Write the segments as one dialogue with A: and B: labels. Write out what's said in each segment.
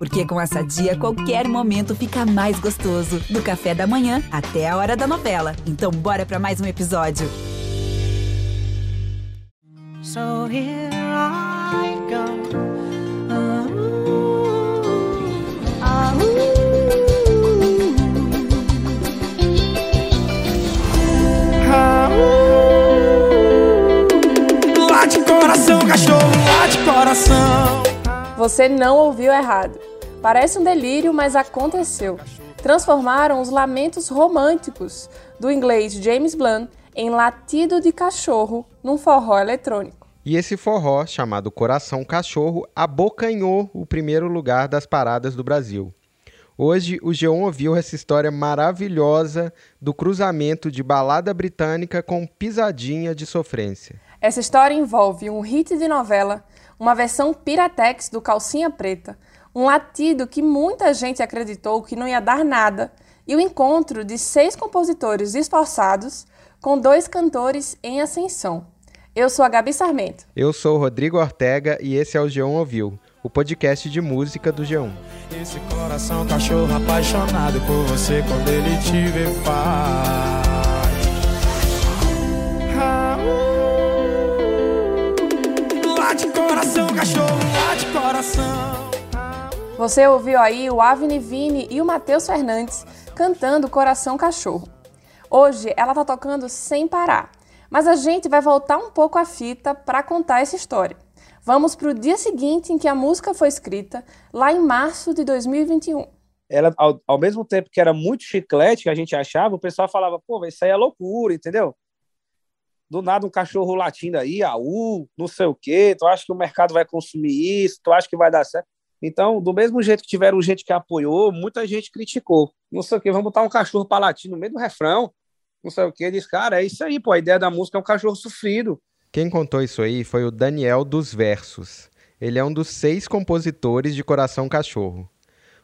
A: Porque com essa dia, qualquer momento fica mais gostoso. Do café da manhã até a hora da novela. Então, bora para mais um episódio. So here I go.
B: Late coração, cachorro, late coração.
C: Você não ouviu errado. Parece um delírio, mas aconteceu. Transformaram os lamentos românticos do inglês James Blunt em latido de cachorro num forró eletrônico.
D: E esse forró, chamado Coração Cachorro, abocanhou o primeiro lugar das paradas do Brasil. Hoje o G1 ouviu essa história maravilhosa do cruzamento de balada britânica com pisadinha de sofrência.
C: Essa história envolve um hit de novela, uma versão Piratex do Calcinha Preta, um latido que muita gente acreditou que não ia dar nada, e o encontro de seis compositores esforçados com dois cantores em ascensão. Eu sou a Gabi Sarmento.
D: Eu sou o Rodrigo Ortega e esse é o G1 Ouviu, o podcast de música do G1.
B: Esse coração cachorro apaixonado por você quando ele te vê faz. coração, cachorro, late coração.
C: Você ouviu aí o Avni Vini e o Matheus Fernandes cantando Coração Cachorro. Hoje ela tá tocando sem parar, mas a gente vai voltar um pouco a fita para contar essa história. Vamos para o dia seguinte em que a música foi escrita, lá em março de 2021.
E: Ela, ao, ao mesmo tempo que era muito chiclete, que a gente achava, o pessoal falava, pô, isso aí é loucura, entendeu? do nada um cachorro latindo aí, AU, não sei o quê, tu acha que o mercado vai consumir isso, tu acha que vai dar certo? Então, do mesmo jeito que tiveram gente que apoiou, muita gente criticou. Não sei o quê, vamos botar um cachorro para latir no meio do refrão, não sei o quê. Diz, cara, é isso aí, pô, a ideia da música é um cachorro sofrido.
D: Quem contou isso aí foi o Daniel dos Versos. Ele é um dos seis compositores de Coração Cachorro.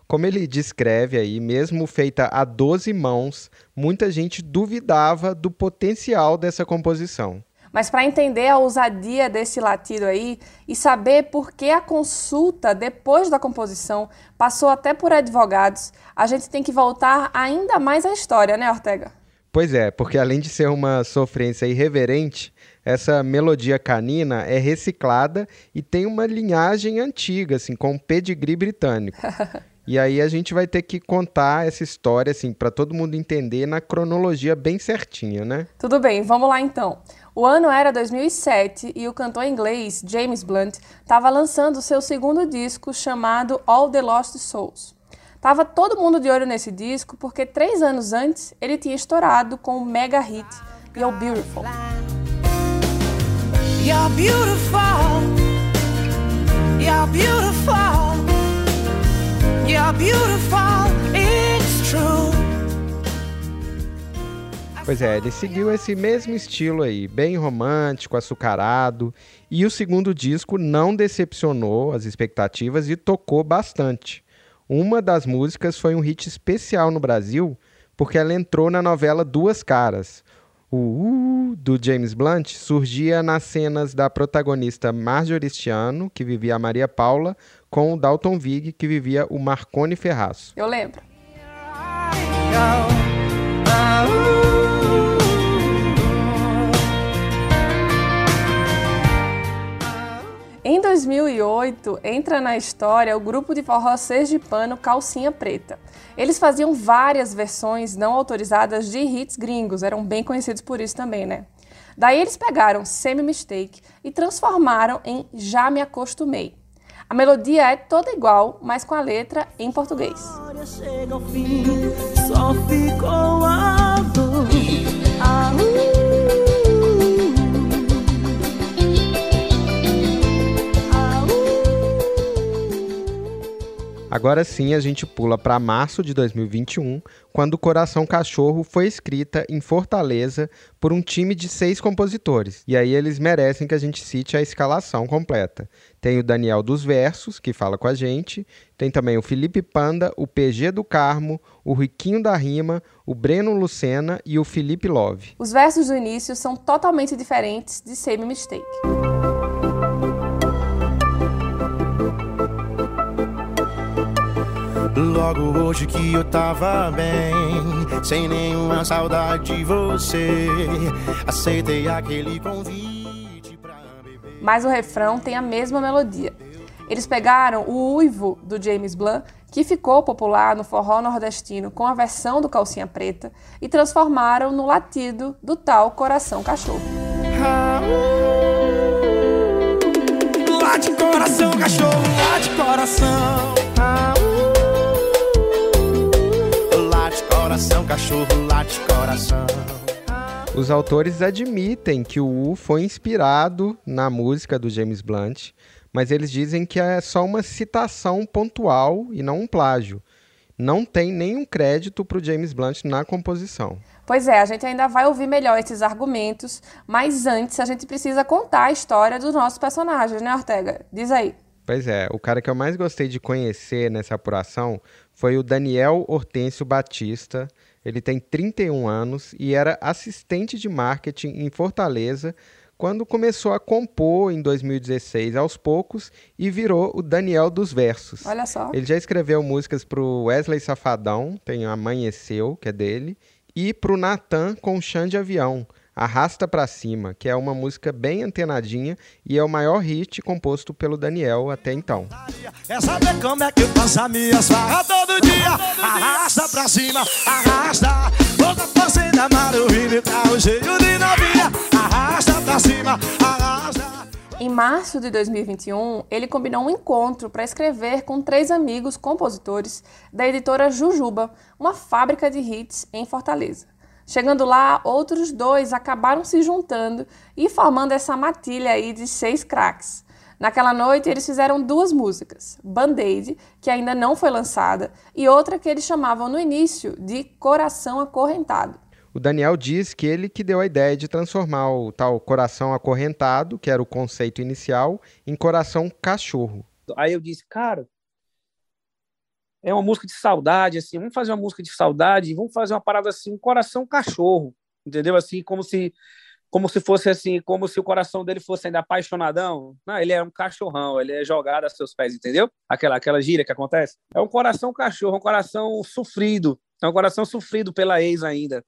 D: Como ele descreve aí, mesmo feita a 12 mãos, muita gente duvidava do potencial dessa composição.
C: Mas para entender a ousadia desse latido aí e saber por que a consulta depois da composição passou até por advogados, a gente tem que voltar ainda mais à história, né, Ortega?
D: Pois é, porque além de ser uma sofrência irreverente, essa melodia canina é reciclada e tem uma linhagem antiga, assim, com pedigree britânico. E aí a gente vai ter que contar essa história, assim, para todo mundo entender na cronologia bem certinha, né?
C: Tudo bem, vamos lá então. O ano era 2007 e o cantor inglês James Blunt estava lançando seu segundo disco chamado All the Lost Souls. Tava todo mundo de olho nesse disco porque três anos antes ele tinha estourado com o mega hit You're Beautiful. You're beautiful. You're beautiful.
D: Pois é, ele seguiu esse mesmo estilo aí, bem romântico, açucarado, e o segundo disco não decepcionou as expectativas e tocou bastante. Uma das músicas foi um hit especial no Brasil, porque ela entrou na novela Duas Caras, o uh do James Blunt surgia nas cenas da protagonista Marjorie Stiano, que vivia a Maria Paula, com o Dalton Vig, que vivia o Marconi Ferraço.
C: Eu lembro. Em 2008, entra na história o grupo de forró sergipano Calcinha Preta. Eles faziam várias versões não autorizadas de hits gringos, eram bem conhecidos por isso também, né? Daí eles pegaram Semi Mistake e transformaram em Já Me Acostumei. A melodia é toda igual, mas com a letra em português.
D: Agora sim a gente pula para março de 2021, quando Coração Cachorro foi escrita em Fortaleza por um time de seis compositores. E aí eles merecem que a gente cite a escalação completa. Tem o Daniel dos Versos, que fala com a gente, tem também o Felipe Panda, o PG do Carmo, o Riquinho da Rima, o Breno Lucena e o Felipe Love.
C: Os versos do início são totalmente diferentes de Same Mistake.
B: Logo hoje que eu tava bem, sem nenhuma saudade de você, aceitei aquele convite pra beber.
C: Mas o refrão tem a mesma melodia. Eles pegaram o uivo do James Blunt, que ficou popular no forró nordestino com a versão do Calcinha Preta, e transformaram no latido do tal Coração Cachorro.
B: Late coração, cachorro, late coração. Late coração, cachorro, late coração.
D: Os autores admitem que o U foi inspirado na música do James Blunt, mas eles dizem que é só uma citação pontual e não um plágio. Não tem nenhum crédito para o James Blunt na composição.
C: Pois é, a gente ainda vai ouvir melhor esses argumentos, mas antes a gente precisa contar a história dos nossos personagens, né, Ortega? Diz aí.
D: Pois é, o cara que eu mais gostei de conhecer nessa apuração foi o Daniel Hortêncio Batista. Ele tem 31 anos e era assistente de marketing em Fortaleza quando começou a compor em 2016 aos poucos e virou o Daniel dos Versos.
C: Olha só.
D: Ele já escreveu músicas para o Wesley Safadão, tem Amanheceu, que é dele, e para o Natan com Chão de Avião, Arrasta Pra Cima, que é uma música bem antenadinha e é o maior hit composto pelo Daniel até então.
B: Quer saber como é que minhas farras todo dia? Arrasta pra cima, arrasta. Toda fazenda carro cheio de novinha. Arrasta pra cima, arrasta.
C: Em março de 2021, ele combinou um encontro para escrever com três amigos compositores da editora Jujuba, uma fábrica de hits em Fortaleza. Chegando lá, outros dois acabaram se juntando e formando essa matilha aí de seis craques. Naquela noite, eles fizeram duas músicas: Band-Aid, que ainda não foi lançada, e outra que eles chamavam no início de Coração Acorrentado.
D: O Daniel diz que ele que deu a ideia de transformar o tal coração acorrentado, que era o conceito inicial, em coração cachorro.
E: Aí eu disse, cara, é uma música de saudade, assim, vamos fazer uma música de saudade, vamos fazer uma parada assim, um coração cachorro, entendeu? Assim, como se como se fosse assim, como se o coração dele fosse ainda apaixonadão. Não, ele é um cachorrão, ele é jogado a seus pés, entendeu? Aquela aquela gíria que acontece. É um coração cachorro, um coração sofrido, é um coração sofrido pela ex ainda.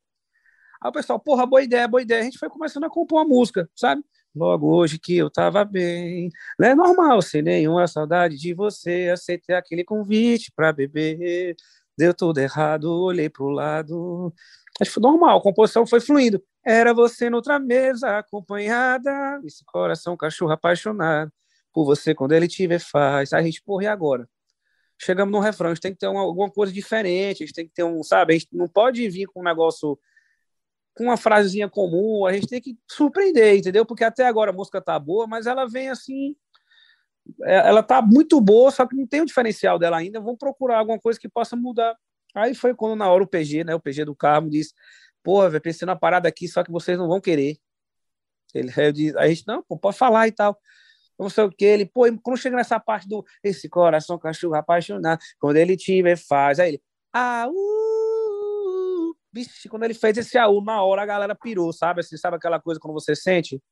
E: Aí o pessoal, porra, boa ideia, boa ideia. A gente foi começando a compor uma música, sabe? Logo hoje que eu tava bem, não é normal, sem nenhuma saudade de você, aceitei aquele convite pra beber, deu tudo errado, olhei pro lado. Que foi normal, a composição foi fluindo. Era você noutra mesa, acompanhada, esse coração cachorro apaixonado, por você quando ele vê faz. A gente, porra, e agora? Chegamos no refrão, a gente tem que ter uma, alguma coisa diferente, a gente tem que ter um, sabe, a gente não pode vir com um negócio com uma frasezinha comum, a gente tem que surpreender, entendeu? Porque até agora a música tá boa, mas ela vem assim, é, ela tá muito boa, só que não tem o diferencial dela ainda, vamos procurar alguma coisa que possa mudar. Aí foi quando na hora o PG, né, o PG do Carmo disse, pô, velho, pensei na parada aqui, só que vocês não vão querer. Ele, aí eu disse, a gente, não, pô, pode falar e tal. Não sei o que, ele, pô, quando chega nessa parte do esse coração cachorro apaixonado, quando ele tiver faz, aí ele, ah, uh, bicho, quando ele fez esse AU, na hora a galera pirou, sabe? Assim, sabe aquela coisa quando você sente?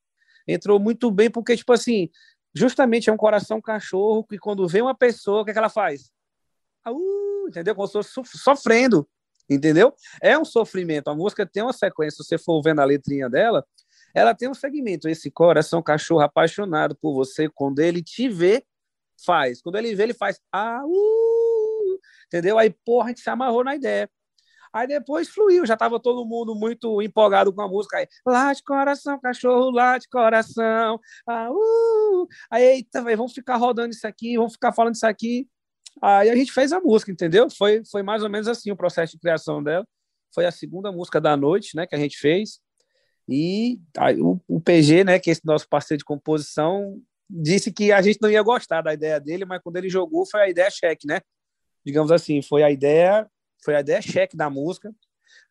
E: Entrou muito bem, porque, tipo assim, justamente é um coração cachorro que quando vê uma pessoa, o que, é que ela faz? Uh, entendeu? Como se fosse sofrendo, entendeu? É um sofrimento. A música tem uma sequência, se você for vendo a letrinha dela, ela tem um segmento. Esse coração cachorro apaixonado por você, quando ele te vê, faz. Quando ele vê, ele faz. Uh, entendeu? Aí, porra, a gente se amarrou na ideia. Aí depois fluiu, já estava todo mundo muito empolgado com a música. Aí, late coração, cachorro, late coração. Ah, uh. Aí, eita, véio, vamos ficar rodando isso aqui, vamos ficar falando isso aqui. Aí a gente fez a música, entendeu? Foi, foi mais ou menos assim o processo de criação dela. Foi a segunda música da noite, né, que a gente fez. E aí, o, o PG, né, que é esse nosso parceiro de composição, disse que a gente não ia gostar da ideia dele, mas quando ele jogou foi a ideia cheque, né? Digamos assim, foi a ideia, foi a ideia cheque da música.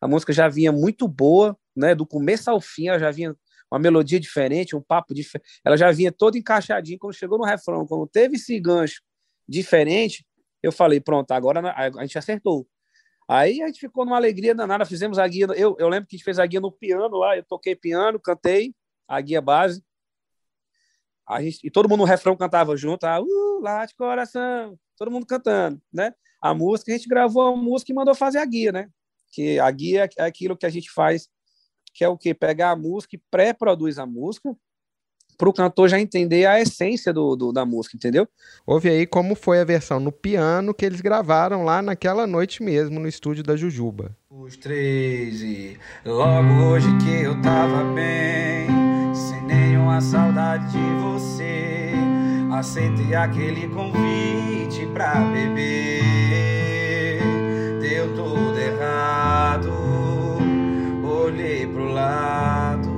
E: A música já vinha muito boa, né? Do começo ao fim, ela já vinha uma melodia diferente, um papo diferente. Ela já vinha toda encaixadinha. Quando chegou no refrão, quando teve esse gancho diferente, eu falei, pronto, agora a gente acertou. Aí a gente ficou numa alegria danada, fizemos a guia. Eu, eu lembro que a gente fez a guia no piano lá, eu toquei piano, cantei a guia base. A gente, e todo mundo no refrão cantava junto, ah, uh, lá de coração, todo mundo cantando, né? A música, a gente gravou a música e mandou fazer a guia, né? Que a guia é aquilo que a gente faz, que é o quê? Pegar a música e pré-produz a música, para o cantor já entender a essência do, do, da música, entendeu?
D: Ouve aí como foi a versão no piano que eles gravaram lá naquela noite mesmo no estúdio da Jujuba.
F: Os três e logo hoje que eu tava bem, sem nenhuma saudade de você, aceitei aquele convite pra beber. Deu tudo errado, olhei pro lado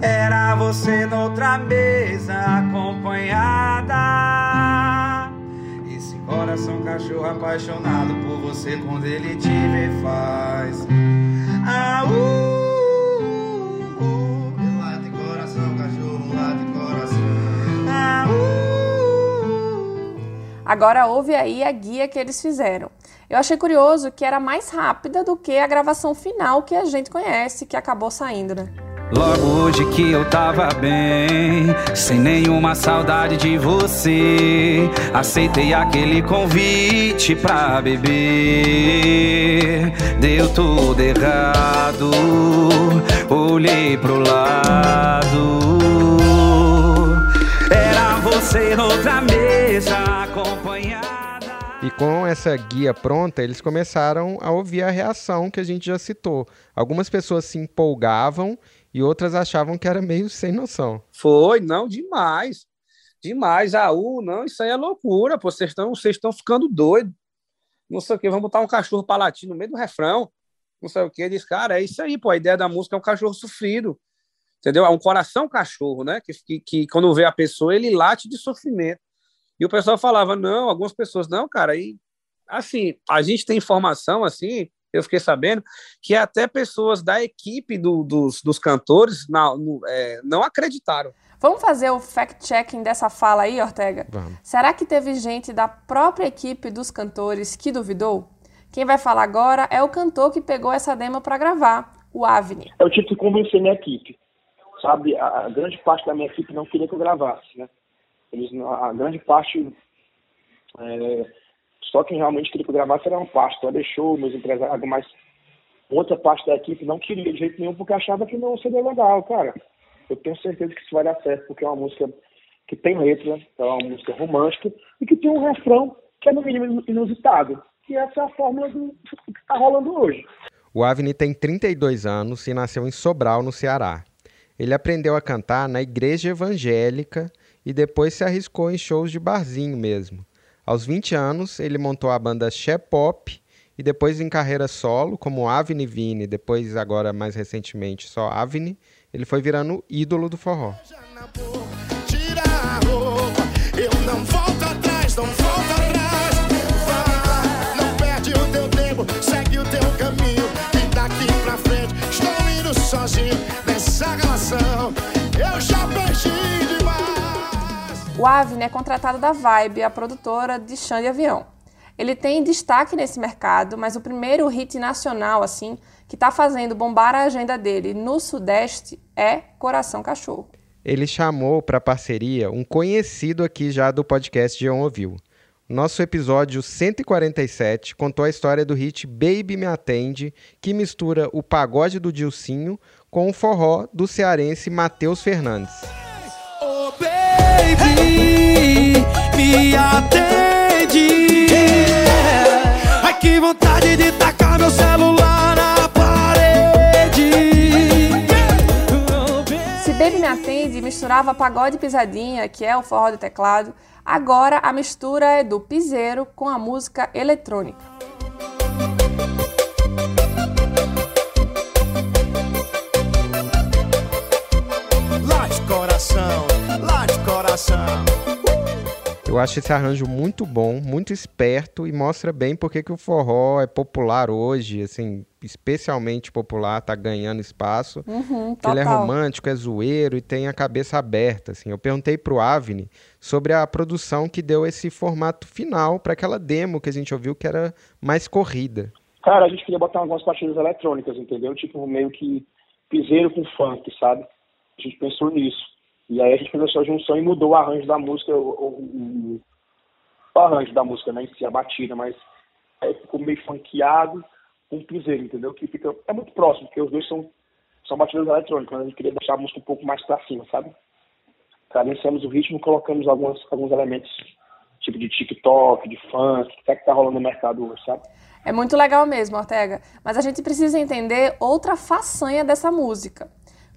F: era você noutra mesa acompanhada. Esse coração cachorro apaixonado por você quando ele te vê faz. Ah,
C: Agora ouve aí a guia que eles fizeram. Eu achei curioso que era mais rápida do que a gravação final que a gente conhece, que acabou saindo, né?
F: Logo hoje que eu tava bem, sem nenhuma saudade de você. Aceitei aquele convite pra beber. Deu tudo errado, olhei pro lado. Era você noutra mesa acompanhada.
D: E com essa guia pronta, eles começaram a ouvir a reação que a gente já citou. Algumas pessoas se empolgavam e outras achavam que era meio sem noção.
E: Foi, não, demais. Demais. Ah, uh, não, isso aí é loucura, pô. Vocês estão vocês estão ficando doidos. Não sei o que, vamos botar um cachorro para latir no meio do refrão. Não sei o que. Diz, cara, é isso aí, pô. A ideia da música é um cachorro sofrido. Entendeu? É um coração cachorro, né? Que, que, que quando vê a pessoa, ele late de sofrimento. E o pessoal falava, não, algumas pessoas, não, cara, e assim, a gente tem informação assim, eu fiquei sabendo que até pessoas da equipe do, dos, dos cantores não, no, é, não acreditaram.
C: Vamos fazer o fact-checking dessa fala aí, Ortega?
D: Vamos.
C: Será que teve gente da própria equipe dos cantores que duvidou? Quem vai falar agora é o cantor que pegou essa demo para gravar, o Avni.
G: Eu tive que convencer minha equipe. Sabe, a, a, grande parte da minha equipe não queria que eu gravasse, né? Eles, a grande parte é, só quem realmente queria que eu gravasse era uma parte, então deixou meus empresários, mas outra parte da equipe não queria de jeito nenhum porque achava que não seria legal, cara. Eu tenho certeza que isso vai dar certo, porque é uma música que tem letra, é uma música romântica e que tem um refrão que é no mínimo inusitado. E essa é a fórmula do que está rolando hoje.
D: O Avni tem 32 anos e nasceu em Sobral, no Ceará. Ele aprendeu a cantar na igreja evangélica e depois se arriscou em shows de barzinho mesmo. Aos 20 anos, ele montou a banda She Pop e depois em carreira solo, como Avni Vini, depois agora mais recentemente só Avni, ele foi virando ídolo do forró.
B: Tira O
C: Avni é contratado da Vibe, a produtora de chão de avião. Ele tem destaque nesse mercado, mas o primeiro hit nacional, assim, que está fazendo bombar a agenda dele no Sudeste é Coração Cachorro.
D: Ele chamou para parceria um conhecido aqui já do podcast João Ouviu. Nosso episódio 147 contou a história do hit Baby Me Atende, que mistura o pagode do Dilcinho com o forró do cearense Matheus Fernandes.
B: Me atende. Ai, que vontade de tacar meu celular na parede.
C: Se Baby Me Atende misturava pagode e pisadinha, que é o forró do teclado, agora a mistura é do piseiro com a música eletrônica.
B: Late coração, late coração.
D: Eu acho esse arranjo muito bom, muito esperto e mostra bem porque que o forró é popular hoje, assim, especialmente popular, tá ganhando espaço.
C: Uhum,
D: que ele é romântico, é zoeiro e tem a cabeça aberta, assim. Eu perguntei pro Avni sobre a produção que deu esse formato final para aquela demo que a gente ouviu que era mais corrida.
G: Cara, a gente queria botar algumas batidas eletrônicas, entendeu? Tipo, meio que piseiro com funk, sabe? A gente pensou nisso. E aí a gente fez essa junção e mudou o arranjo da música. O, o- o- arranjo da música, né? Em si, a batida, mas aí ficou meio funkeado com um piseiro, entendeu? Que fica, é muito próximo, porque os dois são, são batidas eletrônicas, mas a gente queria deixar a música um pouco mais pra cima, sabe? Cadenciamos o ritmo, colocamos alguns, alguns elementos, tipo de TikTok, de funk, que é que tá rolando no mercado hoje, sabe?
C: É muito legal mesmo, Ortega. Mas a gente precisa entender outra façanha dessa música.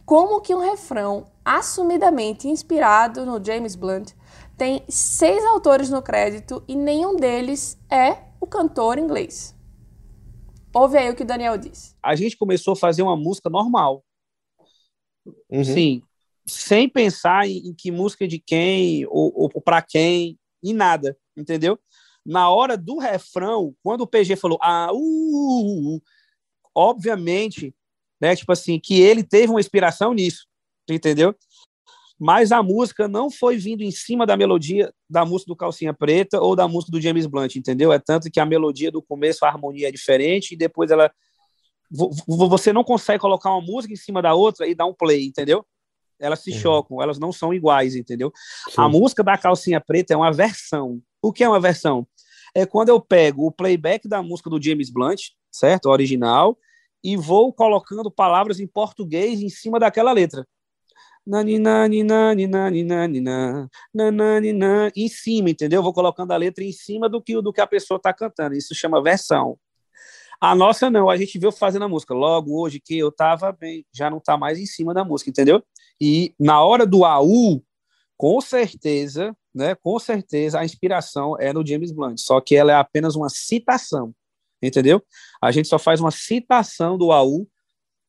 C: Como que um refrão assumidamente inspirado no James Blunt tem seis autores no crédito e nenhum deles é o cantor inglês. Ouve aí o que o Daniel disse.
E: A gente começou a fazer uma música normal.
D: Uhum.
E: Sim, sem pensar em, em que música de quem ou, ou para quem, em nada, entendeu? Na hora do refrão, quando o PG falou, ah, uh, uh, uh, obviamente, né, tipo assim, que ele teve uma inspiração nisso, entendeu? Mas a música não foi vindo em cima da melodia da música do Calcinha Preta ou da música do James Blunt, entendeu? É tanto que a melodia do começo, a harmonia é diferente e depois ela você não consegue colocar uma música em cima da outra e dar um play, entendeu? Elas se uhum. chocam, elas não são iguais, entendeu? Sim. A música da Calcinha Preta é uma versão. O que é uma versão? É quando eu pego o playback da música do James Blunt, certo? O original, e vou colocando palavras em português em cima daquela letra. Em cima, entendeu? Vou colocando a letra em cima do que, do que a pessoa está cantando. Isso chama versão. A nossa não, a gente viu fazendo a música. Logo hoje que eu tava bem, já não tá mais em cima da música, entendeu? E na hora do AU, com certeza, né? Com certeza a inspiração é no James Blunt, só que ela é apenas uma citação, entendeu? A gente só faz uma citação do AU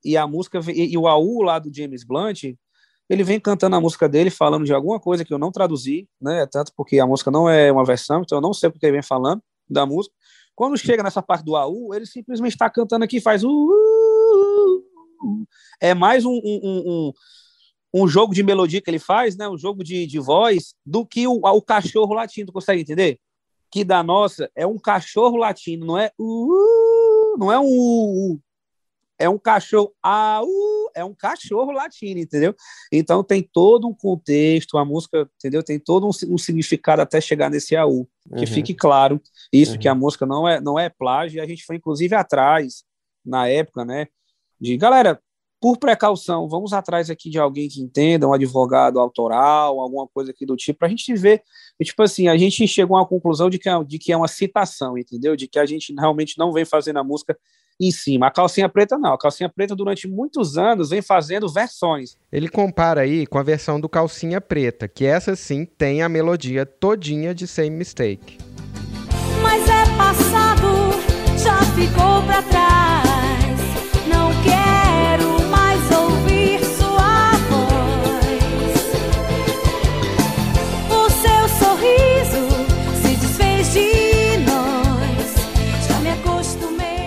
E: e a música e, e o AU lá do James Blunt, ele vem cantando a música dele, falando de alguma coisa que eu não traduzi, né? Tanto porque a música não é uma versão, então eu não sei o que ele vem falando da música. Quando chega nessa parte do AU, ele simplesmente está cantando aqui, faz uh, uh, uh, é mais um, um, um, um, jogo de melodia que ele faz, né? Um jogo de, de voz do que o, o cachorro latino, consegue entender? Que da nossa é um cachorro latino, não é uh, não é um uh, é um cachorro au, é um cachorro latino, entendeu? Então tem todo um contexto, a música, entendeu? Tem todo um, um significado até chegar nesse AU. Que uhum. fique claro isso, uhum. que a música não é, não é plágio, a gente foi inclusive atrás, na época, né? De galera, por precaução, vamos atrás aqui de alguém que entenda, um advogado autoral, alguma coisa aqui do tipo, para a gente ver. E, tipo assim, a gente chegou a uma conclusão de que, é, de que é uma citação, entendeu? De que a gente realmente não vem fazendo a música em cima. A calcinha preta não. A calcinha preta durante muitos anos vem fazendo versões.
D: Ele compara aí com a versão do calcinha preta, que essa sim tem a melodia todinha de Same Mistake.
H: Mas é passado, já ficou pra trás.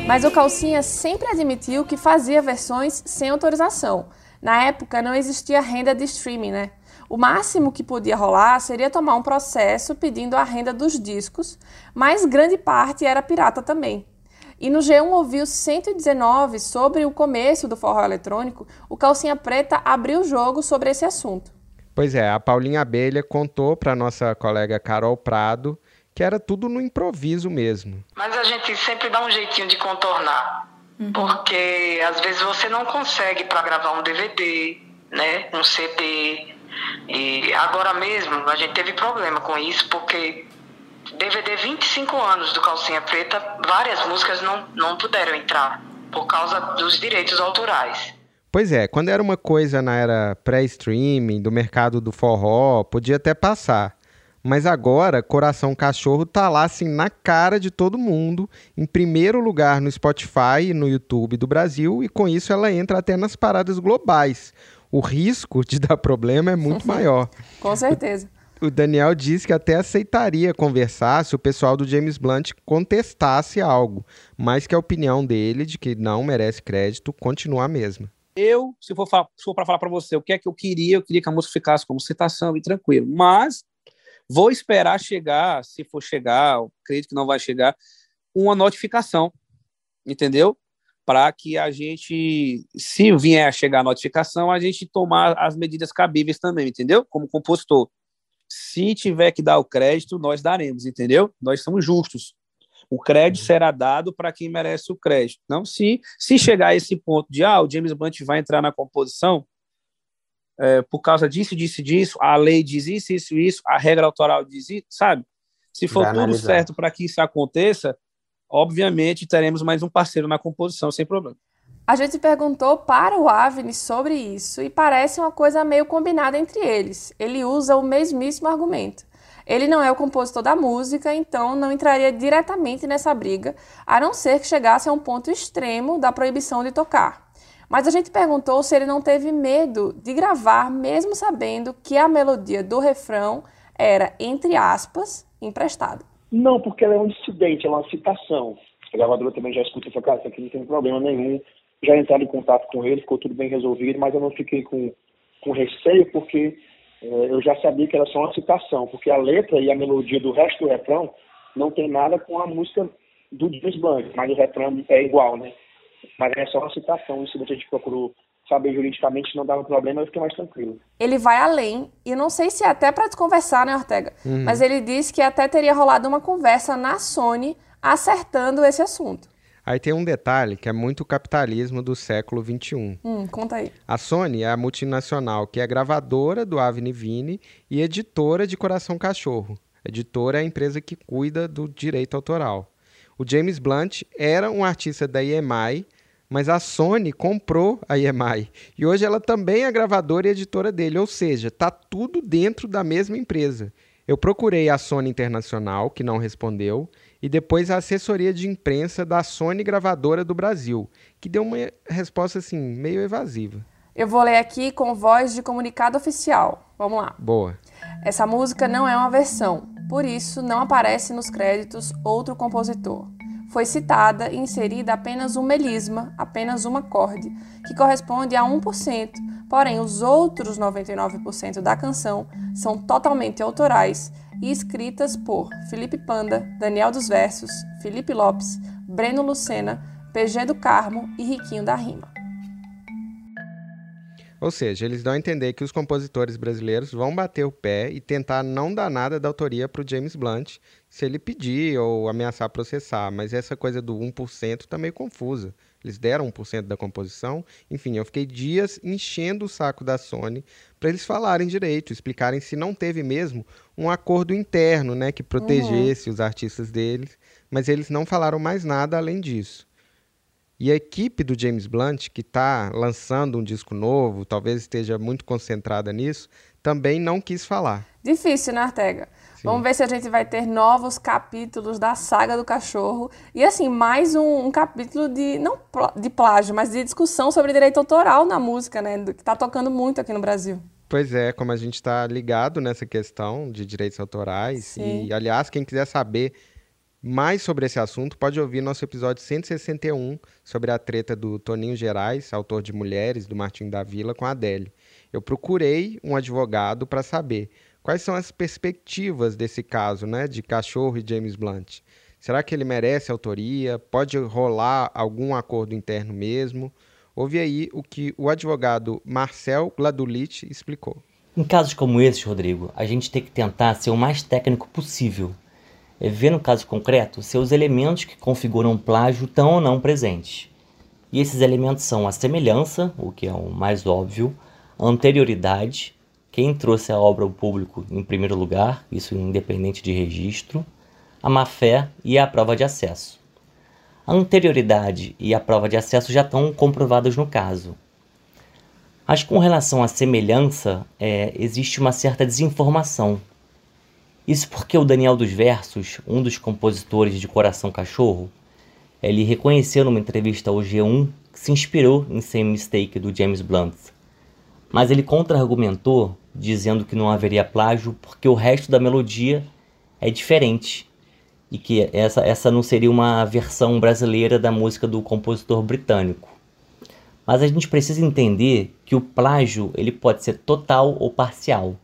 C: Mas o Calcinha sempre admitiu que fazia versões sem autorização. Na época não existia renda de streaming, né? O máximo que podia rolar seria tomar um processo pedindo a renda dos discos, mas grande parte era pirata também. E no G1 ouviu 119 sobre o começo do forró eletrônico, o Calcinha Preta abriu o jogo sobre esse assunto.
D: Pois é, a Paulinha Abelha contou para nossa colega Carol Prado que era tudo no improviso mesmo.
I: Mas a gente sempre dá um jeitinho de contornar, uhum. porque às vezes você não consegue para gravar um DVD, né, um CD, e agora mesmo a gente teve problema com isso, porque DVD 25 anos do Calcinha Preta, várias músicas não, não puderam entrar por causa dos direitos autorais.
D: Pois é, quando era uma coisa na era pré-streaming, do mercado do forró, podia até passar. Mas agora, Coração Cachorro tá lá assim na cara de todo mundo, em primeiro lugar no Spotify e no YouTube do Brasil, e com isso ela entra até nas paradas globais o risco de dar problema é muito maior.
C: Com certeza.
D: O, Daniel disse que até aceitaria conversar se o pessoal do James Blunt contestasse algo, mas que a opinião dele de que não merece crédito continua a mesma.
E: Eu, se for, for para falar para você o que é que eu queria, eu queria que a música ficasse como citação e tranquilo, mas vou esperar chegar, se for chegar, acredito que não vai chegar, uma notificação, entendeu? para que a gente, se vier a chegar a notificação, a gente tomar as medidas cabíveis também, entendeu? Como compositor. Se tiver que dar o crédito, nós daremos, entendeu? Nós somos justos. O crédito uhum. será dado para quem merece o crédito. Não se, se chegar a esse ponto de, ah, o James Blunt vai entrar na composição é, por causa disso, disso, disso, a lei diz isso, isso, isso, a regra autoral diz isso, sabe? Se for tudo certo para que isso aconteça, obviamente teremos mais um parceiro na composição, sem problema.
C: A gente perguntou para o Avni sobre isso e parece uma coisa meio combinada entre eles. Ele usa o mesmíssimo argumento. Ele não é o compositor da música, então não entraria diretamente nessa briga, a não ser que chegasse a um ponto extremo da proibição de tocar. Mas a gente perguntou se ele não teve medo de gravar, mesmo sabendo que a melodia do refrão era, entre aspas, emprestada.
G: Não, porque ela é um incidente, ela é uma citação. A gravadora também já escuta e falou, cara, isso aqui não tem problema nenhum. Já entraram em contato com ele, ficou tudo bem resolvido, mas eu não fiquei com, com receio, porque é, eu já sabia que era só uma citação, porque a letra e a melodia do resto do refrão não tem nada com a música do James Blunt, mas o refrão é igual, né? Mas é só uma citação, isso a gente procurou saber juridicamente não dava problema, eu fiquei mais tranquilo.
C: Ele vai além, e não sei se é até para desconversar, né, Ortega? Uhum. Mas ele disse que até teria rolado uma conversa na Sony acertando esse assunto.
D: Aí tem um detalhe que é muito capitalismo do século XXI.
C: Hum, conta aí.
D: A Sony é a multinacional que é gravadora do Avni Vini e editora de Coração Cachorro. editora é a empresa que cuida do direito autoral. O James Blunt era um artista da EMI, mas a Sony comprou a EMI e hoje ela também é gravadora e editora dele, ou seja, tá tudo dentro da mesma empresa. Eu procurei a Sony Internacional, que não respondeu, e depois a assessoria de imprensa da Sony Gravadora do Brasil, que deu uma resposta assim, meio evasiva.
C: Eu vou ler aqui com voz de comunicado oficial. Vamos lá.
D: Boa.
C: Essa música não é uma versão, por isso não aparece nos créditos outro compositor. Foi citada e inserida apenas um melisma, apenas um acorde, que corresponde a 1%, porém os outros 99% da canção são totalmente autorais e escritas por Felipe Panda, Daniel dos Versos, Felipe Lopes, Breno Lucena, PG do Carmo e Riquinho da Rima.
D: Ou seja, eles dão a entender que os compositores brasileiros vão bater o pé e tentar não dar nada da autoria para o James Blunt se ele pedir ou ameaçar processar, mas essa coisa do 1% está meio confusa. Eles deram 1% da composição. Enfim, eu fiquei dias enchendo o saco da Sony para eles falarem direito, explicarem se não teve mesmo um acordo interno, né, que protegesse uhum. os artistas deles, mas eles não falaram mais nada além disso. E a equipe do James Blunt, que está lançando um disco novo, talvez esteja muito concentrada nisso, também não quis falar.
C: Difícil, né, Ortega? Vamos ver se a gente vai ter novos capítulos da saga do cachorro. E assim, mais um, um, capítulo de, não de plágio, mas de discussão sobre direito autoral na música, né? Que está tocando muito aqui no Brasil.
D: Pois é, como a gente está ligado nessa questão de direitos autorais. Sim. E, aliás, quem quiser saber mais sobre esse assunto, pode ouvir nosso episódio 161 sobre a treta do Toninho Gerais, autor de Mulheres, do Martim da Vila, com a Adele. Eu procurei um advogado para saber Quais são as perspectivas desse caso, né, de Cachorro e James Blunt? Será que ele merece autoria? Pode rolar algum acordo interno mesmo? Ouve aí o que o advogado Marcel Gladulich explicou.
J: Em casos como esse, Rodrigo, a gente tem que tentar ser o mais técnico possível. É ver no caso concreto se os elementos que configuram um plágio estão ou não presentes. E esses elementos são a semelhança, o que é o mais óbvio, a anterioridade, quem trouxe a obra ao público em primeiro lugar, isso independente de registro, a má-fé e a prova de acesso. A anterioridade e a prova de acesso já estão comprovadas no caso. Mas com relação à semelhança, é, existe uma certa desinformação. Isso porque o Daniel dos Versos, um dos compositores de Coração Cachorro, ele reconheceu numa entrevista ao G1 que se inspirou em Same Mistake do James Blunt. Mas ele contra-argumentou dizendo que não haveria plágio porque o resto da melodia é diferente e que essa, essa não seria uma versão brasileira da música do compositor britânico. Mas a gente precisa entender que o plágio ele pode ser total ou parcial.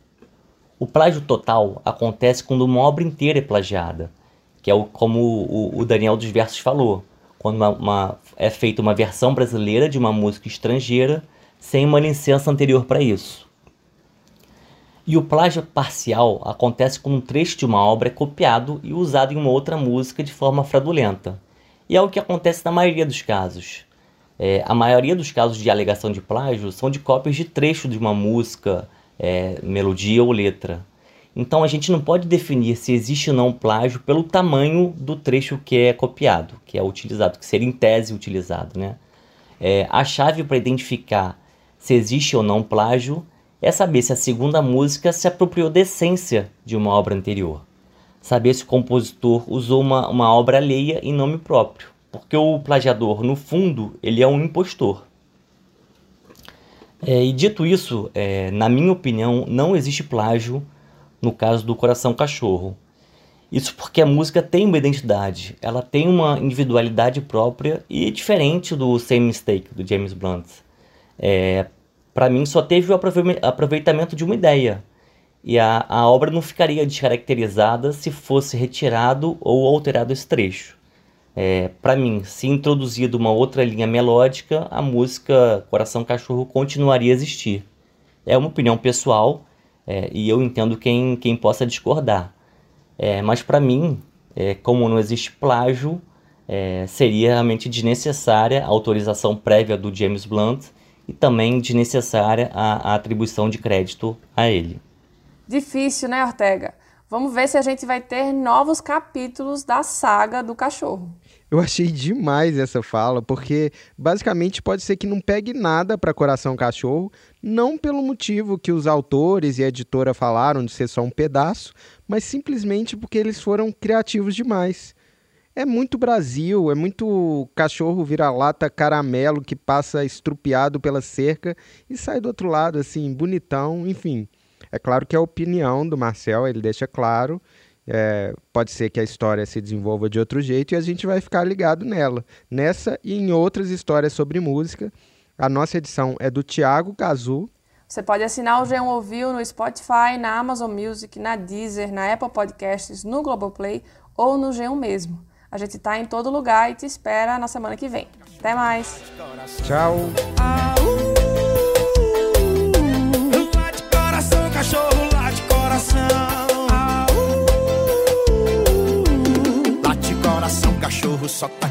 J: O plágio total acontece quando uma obra inteira é plagiada, que é o, como o, o Daniel dos Versos falou, quando uma, uma, é feita uma versão brasileira de uma música estrangeira sem uma licença anterior para isso. E o plágio parcial acontece quando um trecho de uma obra é copiado e usado em uma outra música de forma fraudulenta. E é o que acontece na maioria dos casos. É, a maioria dos casos de alegação de plágio são de cópias de trecho de uma música, é, melodia ou letra. Então a gente não pode definir se existe ou não plágio pelo tamanho do trecho que é copiado, que é utilizado, que seria em tese utilizado. Né? É, a chave para identificar se existe ou não plágio é saber se a segunda música se apropriou da essência de uma obra anterior. Saber se o compositor usou uma, uma obra alheia em nome próprio. Porque o plagiador, no fundo, ele é um impostor. É, e dito isso, é, na minha opinião, não existe plágio no caso do Coração Cachorro. Isso porque a música tem uma identidade, ela tem uma individualidade própria e diferente do Same Mistake, do James Blunt. É, para mim só teve o aproveitamento de uma ideia. E a, a obra não ficaria descaracterizada se fosse retirado ou alterado esse trecho. É, para mim, se introduzido uma outra linha melódica, a música Coração Cachorro continuaria a existir. É uma opinião pessoal é, e eu entendo quem, quem possa discordar. É, mas para mim, é, como não existe plágio, é, seria realmente desnecessária a autorização prévia do James Blunt e também desnecessária a, a atribuição de crédito a ele.
C: Difícil, né, Ortega? Vamos ver se a gente vai ter novos capítulos da saga do cachorro.
D: Eu achei demais essa fala, porque basicamente pode ser que não pegue nada para Coração Cachorro, não pelo motivo que os autores e a editora falaram de ser só um pedaço, mas simplesmente porque eles foram criativos demais. É muito Brasil, é muito cachorro vira-lata caramelo que passa estrupiado pela cerca e sai do outro lado, assim, bonitão, enfim. É claro que é a opinião do Marcel, ele deixa claro. É, pode ser que a história se desenvolva de outro jeito e a gente vai ficar ligado nela. Nessa e em outras histórias sobre música. A nossa edição é do Tiago Cazu.
C: Você pode assinar o G1 Ouviu no Spotify, na Amazon Music, na Deezer, na Apple Podcasts, no Globoplay ou no G1 mesmo. A gente tá em todo lugar e te espera na semana que vem. Até mais.
D: Tchau.
B: Coração. Cachorro, só tá